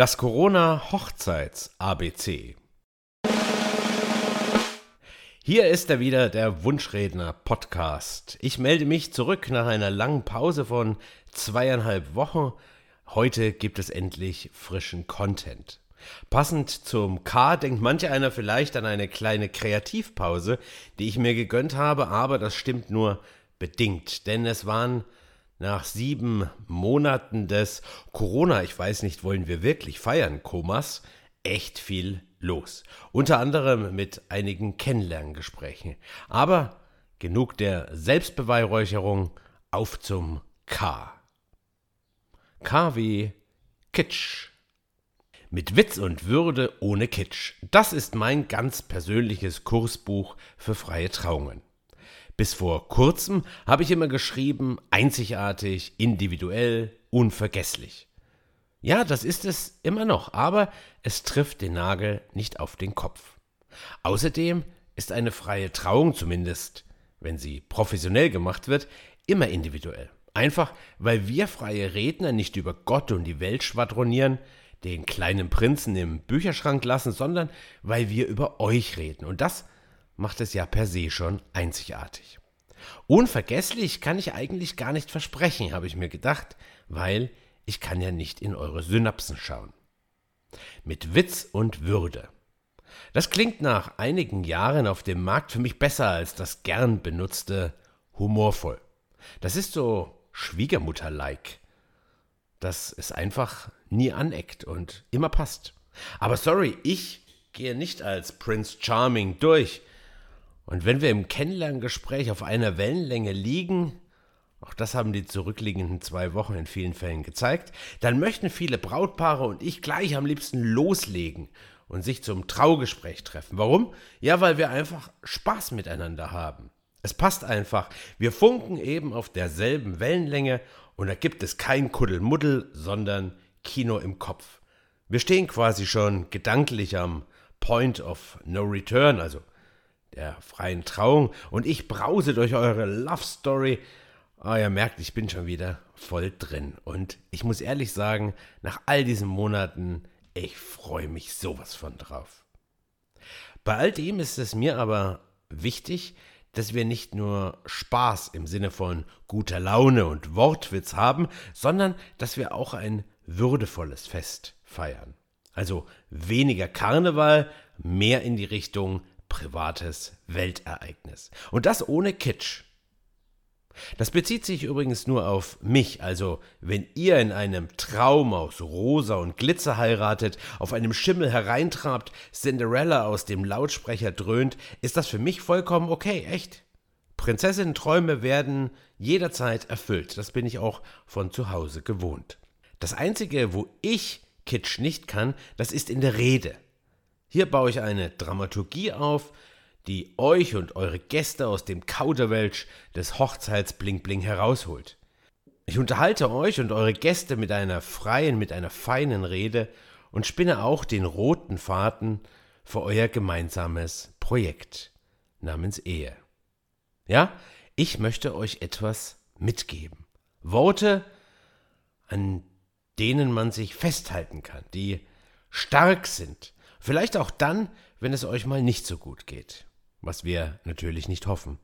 Das Corona-Hochzeits-ABC. Hier ist er wieder, der Wunschredner-Podcast. Ich melde mich zurück nach einer langen Pause von zweieinhalb Wochen. Heute gibt es endlich frischen Content. Passend zum K denkt manch einer vielleicht an eine kleine Kreativpause, die ich mir gegönnt habe, aber das stimmt nur bedingt, denn es waren nach sieben Monaten des Corona, ich weiß nicht, wollen wir wirklich feiern, Komas, echt viel los. Unter anderem mit einigen Kennenlerngesprächen. Aber genug der Selbstbeweihräucherung, auf zum K. K wie Kitsch. Mit Witz und Würde ohne Kitsch. Das ist mein ganz persönliches Kursbuch für freie Trauungen. Bis vor kurzem habe ich immer geschrieben, einzigartig, individuell, unvergesslich. Ja, das ist es immer noch, aber es trifft den Nagel nicht auf den Kopf. Außerdem ist eine freie Trauung zumindest, wenn sie professionell gemacht wird, immer individuell. Einfach, weil wir freie Redner nicht über Gott und die Welt schwadronieren, den kleinen Prinzen im Bücherschrank lassen, sondern weil wir über euch reden. Und das macht es ja per se schon einzigartig. Unvergesslich kann ich eigentlich gar nicht versprechen, habe ich mir gedacht, weil ich kann ja nicht in eure Synapsen schauen. Mit Witz und Würde. Das klingt nach einigen Jahren auf dem Markt für mich besser als das gern benutzte humorvoll. Das ist so Schwiegermutter-like, dass es einfach nie aneckt und immer passt. Aber sorry, ich gehe nicht als Prince Charming durch, und wenn wir im Kennenlerngespräch auf einer Wellenlänge liegen, auch das haben die zurückliegenden zwei Wochen in vielen Fällen gezeigt, dann möchten viele Brautpaare und ich gleich am liebsten loslegen und sich zum Traugespräch treffen. Warum? Ja, weil wir einfach Spaß miteinander haben. Es passt einfach. Wir funken eben auf derselben Wellenlänge und da gibt es kein Kuddelmuddel, sondern Kino im Kopf. Wir stehen quasi schon gedanklich am Point of No Return, also der freien Trauung und ich brause durch eure Love Story. Oh, ihr merkt, ich bin schon wieder voll drin. Und ich muss ehrlich sagen, nach all diesen Monaten, ich freue mich sowas von drauf. Bei all dem ist es mir aber wichtig, dass wir nicht nur Spaß im Sinne von guter Laune und Wortwitz haben, sondern dass wir auch ein würdevolles Fest feiern. Also weniger Karneval, mehr in die Richtung privates Weltereignis. Und das ohne Kitsch. Das bezieht sich übrigens nur auf mich, also wenn ihr in einem Traum aus Rosa und Glitzer heiratet, auf einem Schimmel hereintrabt, Cinderella aus dem Lautsprecher dröhnt, ist das für mich vollkommen okay, echt. Prinzessinnen-Träume werden jederzeit erfüllt, das bin ich auch von zu Hause gewohnt. Das Einzige, wo ich Kitsch nicht kann, das ist in der Rede. Hier baue ich eine Dramaturgie auf, die euch und eure Gäste aus dem Kauderwelsch des Hochzeitsbling-Bling herausholt. Ich unterhalte euch und eure Gäste mit einer freien, mit einer feinen Rede und spinne auch den roten Faden für euer gemeinsames Projekt namens Ehe. Ja, ich möchte euch etwas mitgeben. Worte, an denen man sich festhalten kann, die stark sind, Vielleicht auch dann, wenn es euch mal nicht so gut geht, was wir natürlich nicht hoffen.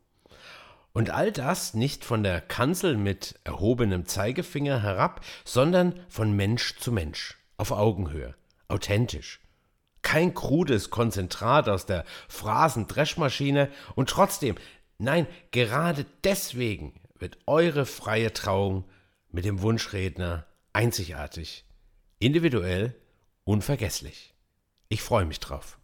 Und all das nicht von der Kanzel mit erhobenem Zeigefinger herab, sondern von Mensch zu Mensch, auf Augenhöhe, authentisch. Kein krudes Konzentrat aus der Phrasendreschmaschine und trotzdem, nein, gerade deswegen wird eure freie Trauung mit dem Wunschredner einzigartig, individuell, unvergesslich. Ich freue mich drauf.